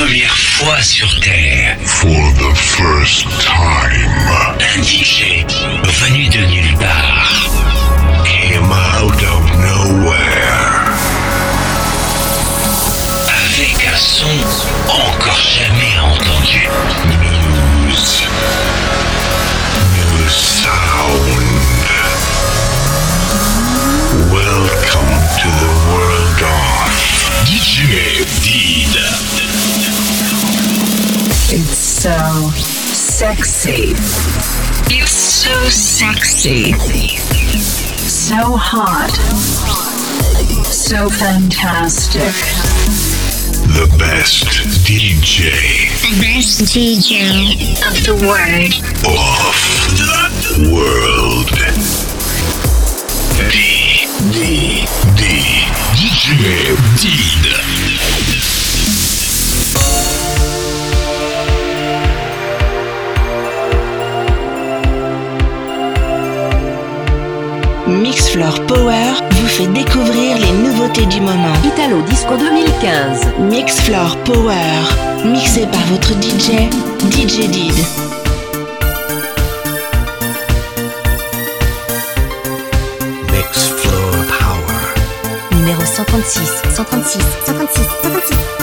première fois sur Terre, For the first time, un DJ venu de nulle part came out of nowhere. avec un son encore jamais entendu. News. New sound. Welcome to the world of DJ so sexy. It's so sexy. So hot. So fantastic. the best DJ The best DJ of the world. of the world. D. D. D. DJ Did. Mixfloor Power vous fait découvrir les nouveautés du moment. Italo Disco 2015. Mixfloor Power, mixé par votre DJ, DJ Did. Mix Floor Power. Numéro 136. 136. 136. 136.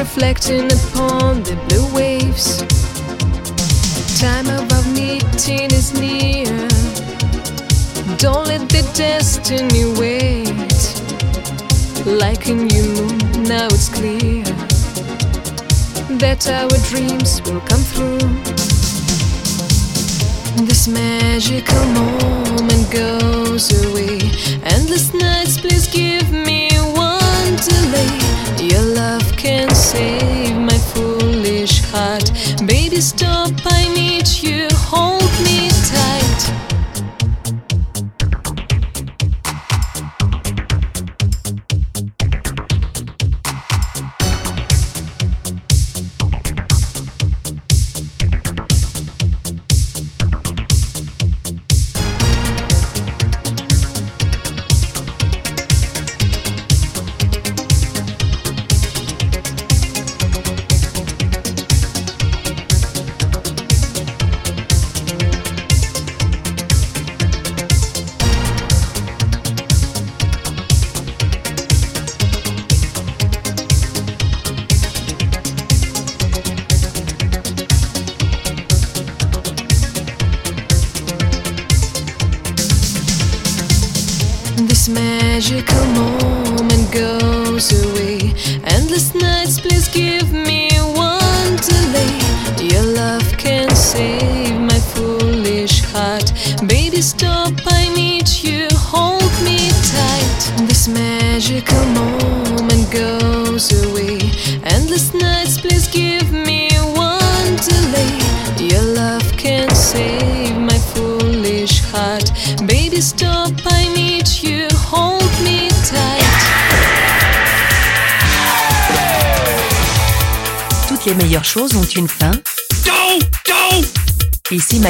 Reflecting upon the blue waves. Time of our meeting is near. Don't let the destiny wait. Like a new moon, now it's clear that our dreams will come through. This magical moment goes away. Endless nights, please give me one delay. Your love can save my foolish heart. Baby, stop, I need you. Hold me tight.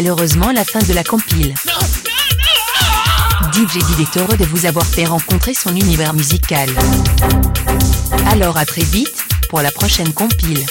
Malheureusement la fin de la compile. DJ Did est heureux de vous avoir fait rencontrer son univers musical. Alors à très vite pour la prochaine compile.